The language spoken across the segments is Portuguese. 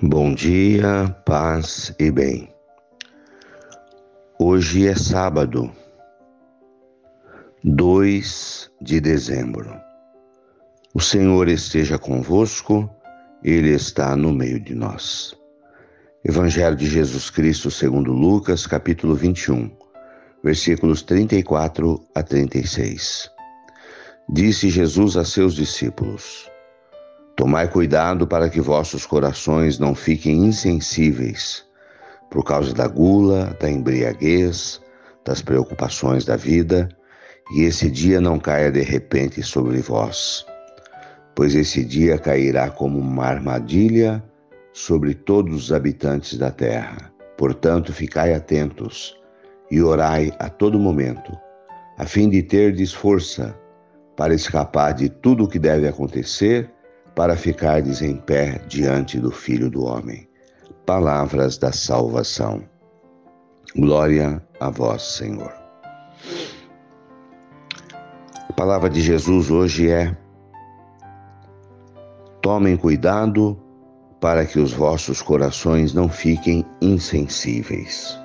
Bom dia, paz e bem. Hoje é sábado, 2 de dezembro. O Senhor esteja convosco, Ele está no meio de nós. Evangelho de Jesus Cristo segundo Lucas, capítulo 21, versículos 34 a 36. Disse Jesus a seus discípulos: Tomai cuidado para que vossos corações não fiquem insensíveis por causa da gula, da embriaguez, das preocupações da vida, e esse dia não caia de repente sobre vós, pois esse dia cairá como uma armadilha sobre todos os habitantes da terra. Portanto, ficai atentos e orai a todo momento, a fim de terdes força para escapar de tudo o que deve acontecer para ficardes em pé diante do Filho do Homem. Palavras da salvação. Glória a vós, Senhor. A palavra de Jesus hoje é: Tomem cuidado para que os vossos corações não fiquem insensíveis.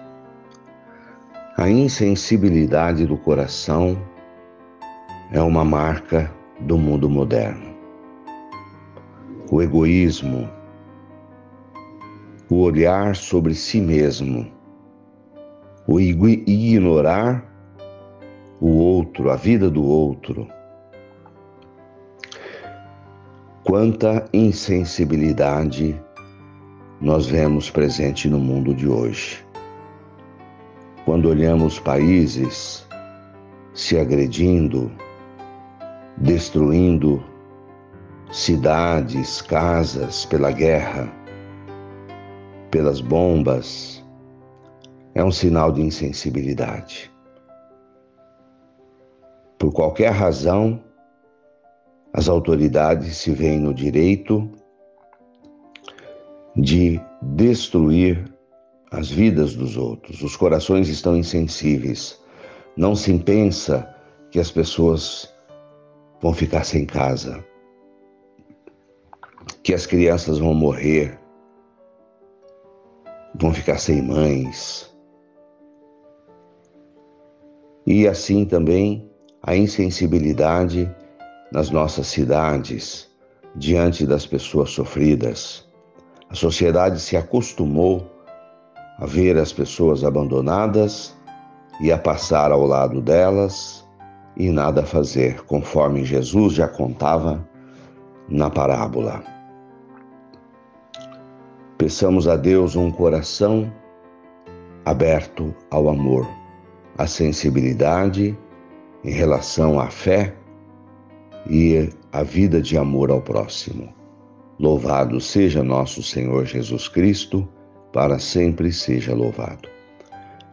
A insensibilidade do coração é uma marca do mundo moderno o egoísmo, o olhar sobre si mesmo, o ignorar o outro, a vida do outro. Quanta insensibilidade nós vemos presente no mundo de hoje. Quando olhamos países se agredindo, destruindo cidades, casas pela guerra, pelas bombas, é um sinal de insensibilidade. Por qualquer razão, as autoridades se veem no direito de destruir as vidas dos outros. Os corações estão insensíveis. Não se pensa que as pessoas vão ficar sem casa que as crianças vão morrer, vão ficar sem mães. E assim também a insensibilidade nas nossas cidades diante das pessoas sofridas. A sociedade se acostumou a ver as pessoas abandonadas e a passar ao lado delas e nada fazer, conforme Jesus já contava na parábola. Peçamos a Deus um coração aberto ao amor, à sensibilidade em relação à fé e à vida de amor ao próximo. Louvado seja nosso Senhor Jesus Cristo, para sempre seja louvado.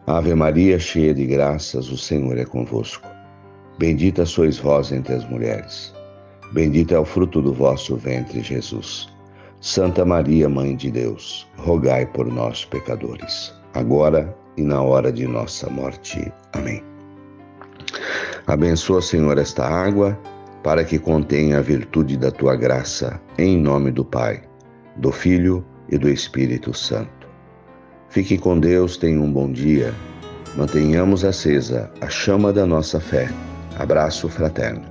Ave Maria, cheia de graças, o Senhor é convosco. Bendita sois vós entre as mulheres. Bendito é o fruto do vosso ventre, Jesus. Santa Maria, Mãe de Deus, rogai por nós, pecadores, agora e na hora de nossa morte. Amém. Abençoa, Senhor, esta água, para que contenha a virtude da tua graça, em nome do Pai, do Filho e do Espírito Santo. Fique com Deus, tenha um bom dia. Mantenhamos acesa a chama da nossa fé. Abraço fraterno.